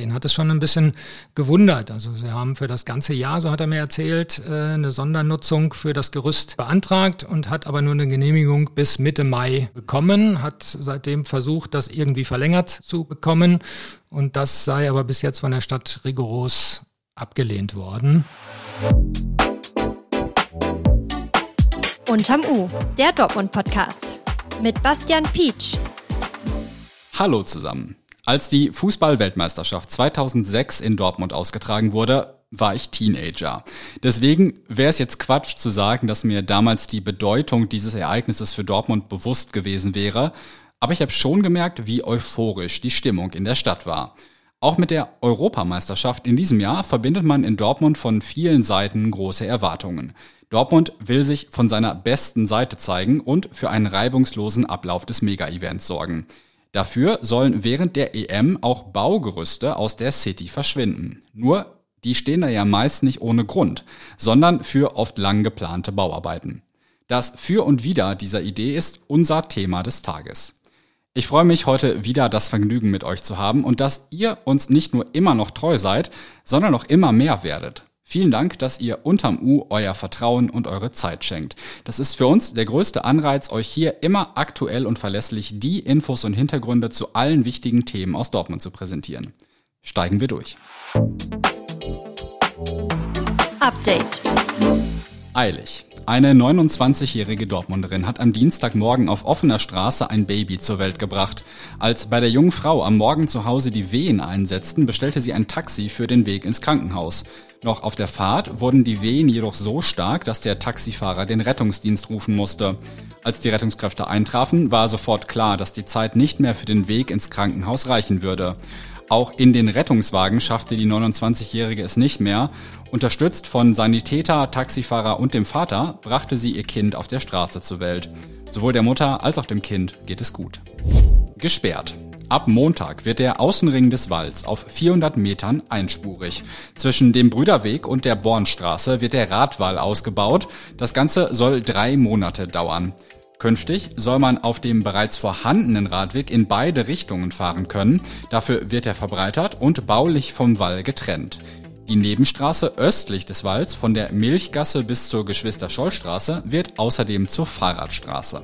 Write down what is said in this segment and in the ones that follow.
Den hat es schon ein bisschen gewundert. Also sie haben für das ganze Jahr, so hat er mir erzählt, äh, eine Sondernutzung für das Gerüst beantragt und hat aber nur eine Genehmigung bis Mitte Mai bekommen, hat seitdem versucht, das irgendwie verlängert zu bekommen und das sei aber bis jetzt von der Stadt rigoros abgelehnt worden. Unterm U, der Dortmund-Podcast mit Bastian Pietsch. Hallo zusammen. Als die Fußball-Weltmeisterschaft 2006 in Dortmund ausgetragen wurde, war ich Teenager. Deswegen wäre es jetzt Quatsch zu sagen, dass mir damals die Bedeutung dieses Ereignisses für Dortmund bewusst gewesen wäre. Aber ich habe schon gemerkt, wie euphorisch die Stimmung in der Stadt war. Auch mit der Europameisterschaft in diesem Jahr verbindet man in Dortmund von vielen Seiten große Erwartungen. Dortmund will sich von seiner besten Seite zeigen und für einen reibungslosen Ablauf des Mega-Events sorgen. Dafür sollen während der EM auch Baugerüste aus der City verschwinden. Nur, die stehen da ja meist nicht ohne Grund, sondern für oft lang geplante Bauarbeiten. Das Für und Wider dieser Idee ist unser Thema des Tages. Ich freue mich heute wieder das Vergnügen mit euch zu haben und dass ihr uns nicht nur immer noch treu seid, sondern noch immer mehr werdet. Vielen Dank, dass ihr unterm U euer Vertrauen und eure Zeit schenkt. Das ist für uns der größte Anreiz, euch hier immer aktuell und verlässlich die Infos und Hintergründe zu allen wichtigen Themen aus Dortmund zu präsentieren. Steigen wir durch. Update. Eilig. Eine 29-jährige Dortmunderin hat am Dienstagmorgen auf offener Straße ein Baby zur Welt gebracht. Als bei der jungen Frau am Morgen zu Hause die Wehen einsetzten, bestellte sie ein Taxi für den Weg ins Krankenhaus. Noch auf der Fahrt wurden die Wehen jedoch so stark, dass der Taxifahrer den Rettungsdienst rufen musste. Als die Rettungskräfte eintrafen, war sofort klar, dass die Zeit nicht mehr für den Weg ins Krankenhaus reichen würde. Auch in den Rettungswagen schaffte die 29-Jährige es nicht mehr. Unterstützt von Sanitäter, Taxifahrer und dem Vater brachte sie ihr Kind auf der Straße zur Welt. Sowohl der Mutter als auch dem Kind geht es gut. Gesperrt. Ab Montag wird der Außenring des Walds auf 400 Metern einspurig. Zwischen dem Brüderweg und der Bornstraße wird der Radwall ausgebaut. Das Ganze soll drei Monate dauern. Künftig soll man auf dem bereits vorhandenen Radweg in beide Richtungen fahren können. Dafür wird er verbreitert und baulich vom Wall getrennt. Die Nebenstraße östlich des Walls von der Milchgasse bis zur Geschwister-Scholl-Straße wird außerdem zur Fahrradstraße.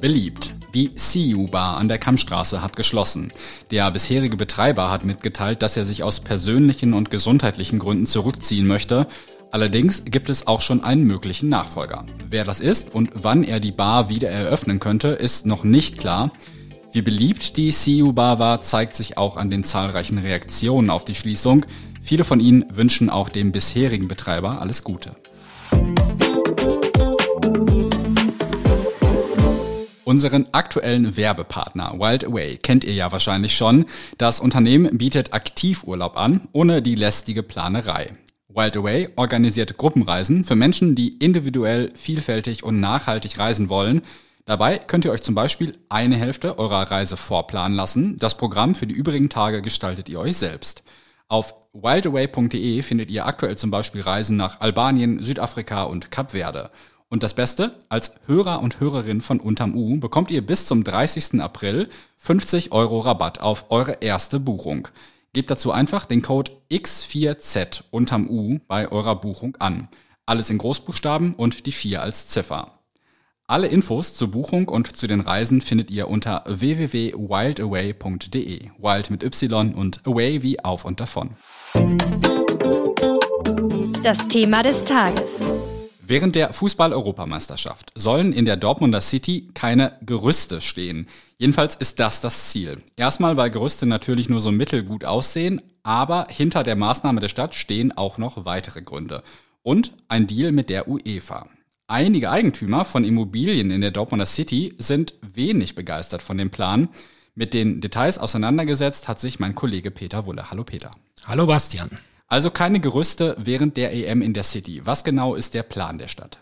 Beliebt. Die CU Bar an der Kammstraße hat geschlossen. Der bisherige Betreiber hat mitgeteilt, dass er sich aus persönlichen und gesundheitlichen Gründen zurückziehen möchte. Allerdings gibt es auch schon einen möglichen Nachfolger. Wer das ist und wann er die Bar wieder eröffnen könnte, ist noch nicht klar. Wie beliebt die CU Bar war, zeigt sich auch an den zahlreichen Reaktionen auf die Schließung. Viele von ihnen wünschen auch dem bisherigen Betreiber alles Gute. Unseren aktuellen Werbepartner Wild Away kennt ihr ja wahrscheinlich schon. Das Unternehmen bietet Aktivurlaub an, ohne die lästige Planerei. Wild Away organisiert Gruppenreisen für Menschen, die individuell, vielfältig und nachhaltig reisen wollen. Dabei könnt ihr euch zum Beispiel eine Hälfte eurer Reise vorplanen lassen. Das Programm für die übrigen Tage gestaltet ihr euch selbst. Auf wildaway.de findet ihr aktuell zum Beispiel Reisen nach Albanien, Südafrika und Kap Verde. Und das Beste, als Hörer und Hörerin von Unterm U bekommt ihr bis zum 30. April 50 Euro Rabatt auf eure erste Buchung. Gebt dazu einfach den Code X4Z unterm U bei eurer Buchung an. Alles in Großbuchstaben und die 4 als Ziffer. Alle Infos zur Buchung und zu den Reisen findet ihr unter www.wildaway.de. Wild mit Y und Away wie auf und davon. Das Thema des Tages. Während der Fußball-Europameisterschaft sollen in der Dortmunder City keine Gerüste stehen. Jedenfalls ist das das Ziel. Erstmal, weil Gerüste natürlich nur so mittelgut aussehen, aber hinter der Maßnahme der Stadt stehen auch noch weitere Gründe. Und ein Deal mit der UEFA. Einige Eigentümer von Immobilien in der Dortmunder City sind wenig begeistert von dem Plan. Mit den Details auseinandergesetzt hat sich mein Kollege Peter Wulle. Hallo Peter. Hallo Bastian. Also keine Gerüste während der EM in der City. Was genau ist der Plan der Stadt?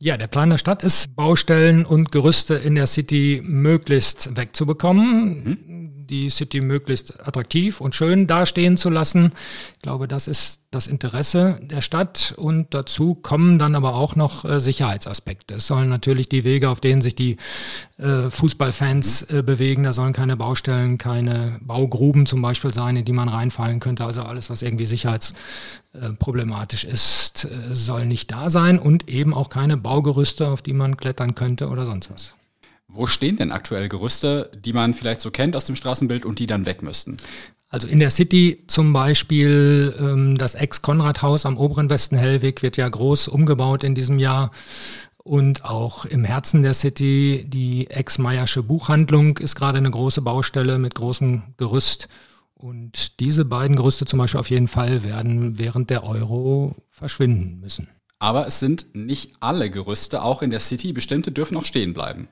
Ja, der Plan der Stadt ist, Baustellen und Gerüste in der City möglichst wegzubekommen. Mhm. Die City möglichst attraktiv und schön dastehen zu lassen. Ich glaube, das ist das Interesse der Stadt und dazu kommen dann aber auch noch äh, Sicherheitsaspekte. Es sollen natürlich die Wege, auf denen sich die äh, Fußballfans äh, bewegen, da sollen keine Baustellen, keine Baugruben zum Beispiel sein, in die man reinfallen könnte. Also alles, was irgendwie sicherheitsproblematisch ist, äh, soll nicht da sein und eben auch keine Baugerüste, auf die man klettern könnte oder sonst was. Wo stehen denn aktuell Gerüste, die man vielleicht so kennt aus dem Straßenbild und die dann weg müssten? Also in der City zum Beispiel ähm, das Ex-Konrad-Haus am oberen Westen Hellweg wird ja groß umgebaut in diesem Jahr. Und auch im Herzen der City die Ex-Meiersche Buchhandlung ist gerade eine große Baustelle mit großem Gerüst. Und diese beiden Gerüste zum Beispiel auf jeden Fall werden während der Euro verschwinden müssen. Aber es sind nicht alle Gerüste, auch in der City. Bestimmte dürfen auch stehen bleiben.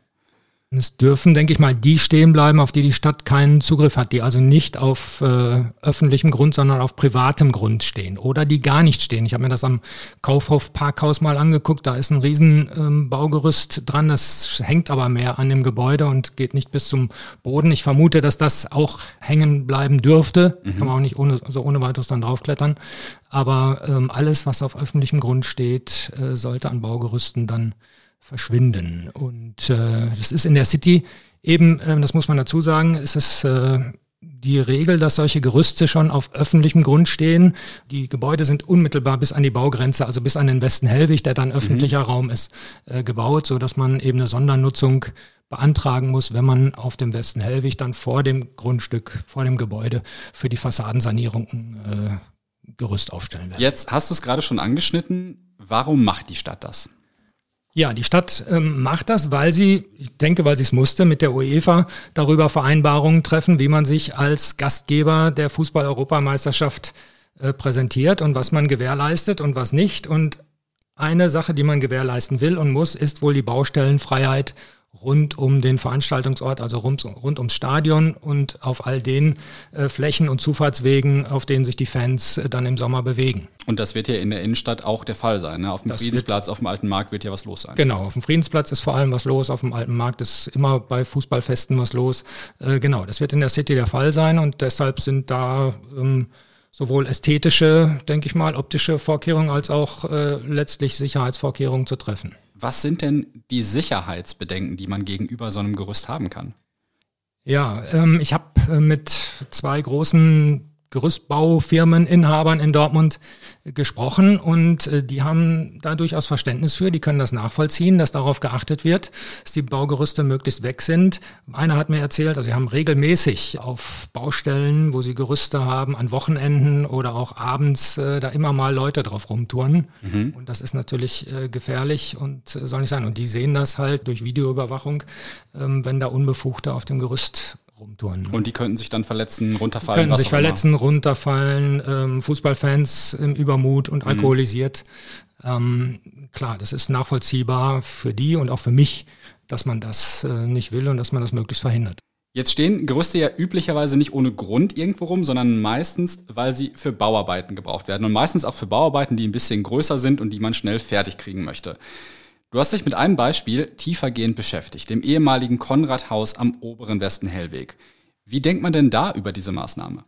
Es dürfen, denke ich mal, die stehen bleiben, auf die die Stadt keinen Zugriff hat, die also nicht auf äh, öffentlichem Grund, sondern auf privatem Grund stehen oder die gar nicht stehen. Ich habe mir das am Kaufhof Parkhaus mal angeguckt, da ist ein riesen ähm, Baugerüst dran, das hängt aber mehr an dem Gebäude und geht nicht bis zum Boden. Ich vermute, dass das auch hängen bleiben dürfte, mhm. kann man auch nicht ohne, so ohne weiteres dann draufklettern. Aber ähm, alles, was auf öffentlichem Grund steht, äh, sollte an Baugerüsten dann verschwinden. Und äh, das ist in der City eben, äh, das muss man dazu sagen, ist es äh, die Regel, dass solche Gerüste schon auf öffentlichem Grund stehen. Die Gebäude sind unmittelbar bis an die Baugrenze, also bis an den Westen Hellwig, der dann mhm. öffentlicher mhm. Raum ist, äh, gebaut, so dass man eben eine Sondernutzung beantragen muss, wenn man auf dem Westen Hellwig dann vor dem Grundstück, vor dem Gebäude für die Fassadensanierung äh, Gerüst aufstellen will. Jetzt hast du es gerade schon angeschnitten. Warum macht die Stadt das? Ja, die Stadt ähm, macht das, weil sie, ich denke, weil sie es musste, mit der UEFA darüber Vereinbarungen treffen, wie man sich als Gastgeber der Fußball-Europameisterschaft äh, präsentiert und was man gewährleistet und was nicht. Und eine Sache, die man gewährleisten will und muss, ist wohl die Baustellenfreiheit rund um den Veranstaltungsort, also rund, rund ums Stadion und auf all den äh, Flächen und Zufahrtswegen, auf denen sich die Fans äh, dann im Sommer bewegen. Und das wird ja in der Innenstadt auch der Fall sein. Ne? Auf dem das Friedensplatz, auf dem Alten Markt wird ja was los sein. Genau, auf dem Friedensplatz ist vor allem was los, auf dem Alten Markt ist immer bei Fußballfesten was los. Äh, genau, das wird in der City der Fall sein und deshalb sind da ähm, sowohl ästhetische, denke ich mal, optische Vorkehrungen als auch äh, letztlich Sicherheitsvorkehrungen zu treffen. Was sind denn die Sicherheitsbedenken, die man gegenüber so einem Gerüst haben kann? Ja, ähm, ich habe äh, mit zwei großen Gerüstbaufirmeninhabern in Dortmund gesprochen und äh, die haben da durchaus Verständnis für, die können das nachvollziehen, dass darauf geachtet wird, dass die Baugerüste möglichst weg sind. Einer hat mir erzählt, also sie haben regelmäßig auf Baustellen, wo sie Gerüste haben, an Wochenenden oder auch abends äh, da immer mal Leute drauf rumtouren. Mhm. Und das ist natürlich äh, gefährlich und äh, soll nicht sein. Und die sehen das halt durch Videoüberwachung, ähm, wenn da Unbefugte auf dem Gerüst rumtouren. Und die könnten sich dann verletzen, runterfallen. Könnten sich verletzen, immer. runterfallen, ähm, Fußballfans im Übermut und mhm. alkoholisiert. Ähm, klar, das ist nachvollziehbar für die und auch für mich, dass man das äh, nicht will und dass man das möglichst verhindert. Jetzt stehen Gerüste ja üblicherweise nicht ohne Grund irgendwo rum, sondern meistens, weil sie für Bauarbeiten gebraucht werden. Und meistens auch für Bauarbeiten, die ein bisschen größer sind und die man schnell fertig kriegen möchte. Du hast dich mit einem Beispiel tiefergehend beschäftigt, dem ehemaligen Konrad-Haus am oberen Westen Hellweg. Wie denkt man denn da über diese Maßnahme?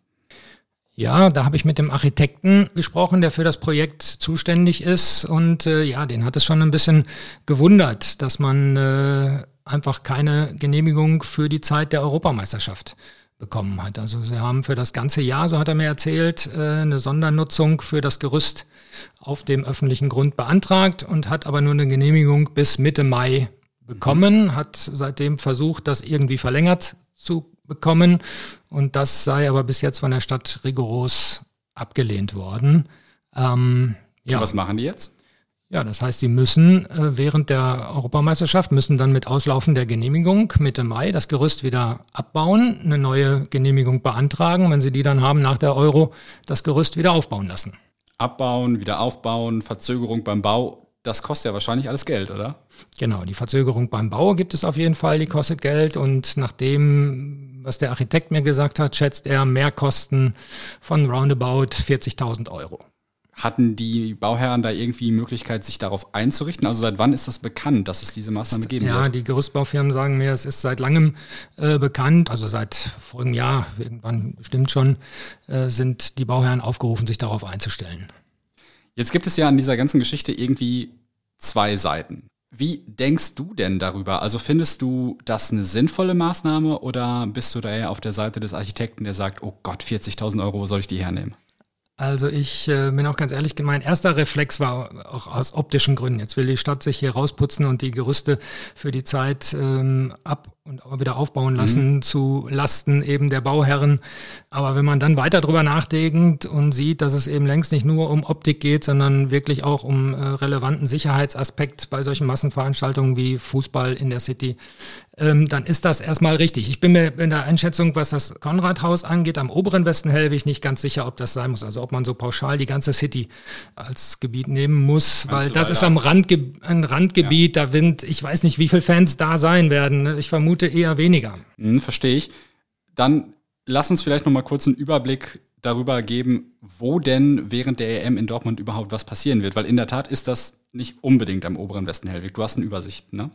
Ja, da habe ich mit dem Architekten gesprochen, der für das Projekt zuständig ist. Und äh, ja, den hat es schon ein bisschen gewundert, dass man äh, einfach keine Genehmigung für die Zeit der Europameisterschaft bekommen hat. Also sie haben für das ganze Jahr, so hat er mir erzählt, äh, eine Sondernutzung für das Gerüst auf dem öffentlichen Grund beantragt und hat aber nur eine Genehmigung bis Mitte Mai bekommen, hat seitdem versucht, das irgendwie verlängert zu bekommen und das sei aber bis jetzt von der Stadt rigoros abgelehnt worden. Ähm, ja. was machen die jetzt? Ja, das heißt, sie müssen äh, während der Europameisterschaft, müssen dann mit Auslaufen der Genehmigung Mitte Mai das Gerüst wieder abbauen, eine neue Genehmigung beantragen, wenn sie die dann haben, nach der Euro das Gerüst wieder aufbauen lassen. Abbauen, wieder aufbauen, Verzögerung beim Bau, das kostet ja wahrscheinlich alles Geld, oder? Genau, die Verzögerung beim Bau gibt es auf jeden Fall, die kostet Geld und nach dem, was der Architekt mir gesagt hat, schätzt er Mehrkosten von roundabout 40.000 Euro. Hatten die Bauherren da irgendwie Möglichkeit, sich darauf einzurichten? Also seit wann ist das bekannt, dass es diese Maßnahme geben ja, wird? Ja, die Gerüstbaufirmen sagen mir, es ist seit langem äh, bekannt, also seit vorigem Jahr, irgendwann bestimmt schon, äh, sind die Bauherren aufgerufen, sich darauf einzustellen. Jetzt gibt es ja an dieser ganzen Geschichte irgendwie zwei Seiten. Wie denkst du denn darüber? Also findest du das eine sinnvolle Maßnahme oder bist du da eher auf der Seite des Architekten, der sagt, oh Gott, 40.000 Euro, wo soll ich die hernehmen? Also ich äh, bin auch ganz ehrlich, mein erster Reflex war auch aus optischen Gründen. Jetzt will die Stadt sich hier rausputzen und die Gerüste für die Zeit ähm, ab und wieder aufbauen lassen mhm. zu Lasten eben der Bauherren. Aber wenn man dann weiter drüber nachdenkt und sieht, dass es eben längst nicht nur um Optik geht, sondern wirklich auch um äh, relevanten Sicherheitsaspekt bei solchen Massenveranstaltungen wie Fußball in der City, ähm, dann ist das erstmal richtig. Ich bin mir in der Einschätzung, was das Konradhaus angeht, am oberen Westen Hellwig nicht ganz sicher, ob das sein muss. Also ob man so pauschal die ganze City als Gebiet nehmen muss, weil das ist am Randge ein Randgebiet, ja. da sind, ich weiß nicht, wie viele Fans da sein werden. Ich vermute, eher weniger. Hm, Verstehe ich. Dann lass uns vielleicht noch mal kurz einen Überblick darüber geben, wo denn während der EM in Dortmund überhaupt was passieren wird. Weil in der Tat ist das nicht unbedingt am oberen Westen Hellwig. Du hast eine Übersicht, ne?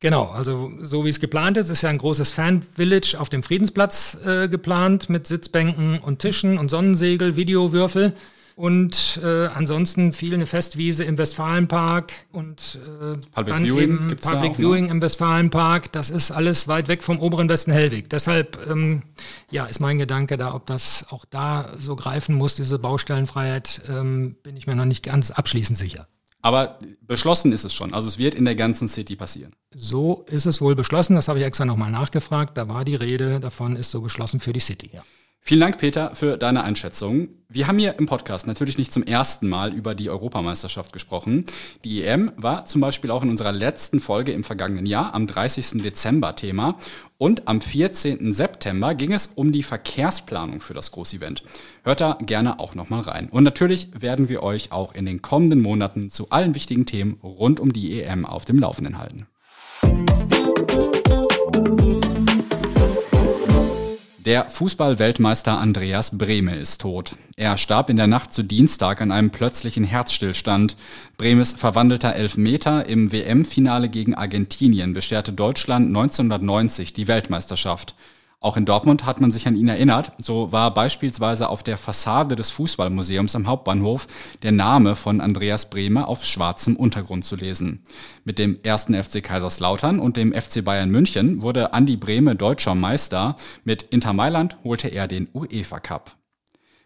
Genau, also so wie es geplant ist, ist ja ein großes Fan-Village auf dem Friedensplatz äh, geplant mit Sitzbänken und Tischen und Sonnensegel, Videowürfel. Und äh, ansonsten viel eine Festwiese im Westfalenpark und äh, Public dann Viewing eben Public Viewing im Westfalenpark. Das ist alles weit weg vom oberen Westen Hellwig. Deshalb ähm, ja, ist mein Gedanke da, ob das auch da so greifen muss, diese Baustellenfreiheit, ähm, bin ich mir noch nicht ganz abschließend sicher. Aber beschlossen ist es schon. Also es wird in der ganzen City passieren. So ist es wohl beschlossen. Das habe ich extra nochmal nachgefragt. Da war die Rede davon, ist so beschlossen für die City. Ja. Vielen Dank, Peter, für deine Einschätzung. Wir haben hier im Podcast natürlich nicht zum ersten Mal über die Europameisterschaft gesprochen. Die EM war zum Beispiel auch in unserer letzten Folge im vergangenen Jahr am 30. Dezember Thema. Und am 14. September ging es um die Verkehrsplanung für das Großevent. Hört da gerne auch nochmal rein. Und natürlich werden wir euch auch in den kommenden Monaten zu allen wichtigen Themen rund um die EM auf dem Laufenden halten. Der Fußball-Weltmeister Andreas Brehme ist tot. Er starb in der Nacht zu Dienstag an einem plötzlichen Herzstillstand. Bremes verwandelter Elfmeter im WM-Finale gegen Argentinien bescherte Deutschland 1990 die Weltmeisterschaft. Auch in Dortmund hat man sich an ihn erinnert. So war beispielsweise auf der Fassade des Fußballmuseums am Hauptbahnhof der Name von Andreas Brehme auf schwarzem Untergrund zu lesen. Mit dem ersten FC Kaiserslautern und dem FC Bayern München wurde Andi Brehme deutscher Meister. Mit Inter Mailand holte er den UEFA Cup.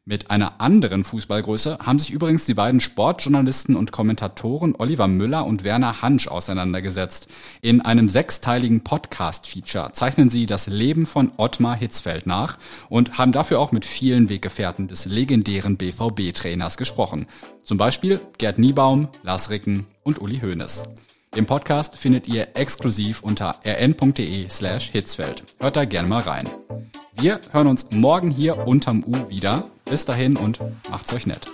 Mit einer anderen Fußballgröße haben sich übrigens die beiden Sportjournalisten und Kommentatoren Oliver Müller und Werner Hansch auseinandergesetzt. In einem sechsteiligen Podcast-Feature zeichnen sie das Leben von Ottmar Hitzfeld nach und haben dafür auch mit vielen Weggefährten des legendären BVB-Trainers gesprochen. Zum Beispiel Gerd Niebaum, Lars Ricken und Uli Hoeneß. Den Podcast findet ihr exklusiv unter rn.de slash Hitzfeld. Hört da gerne mal rein. Wir hören uns morgen hier unterm U wieder. Bis dahin und macht's euch nett.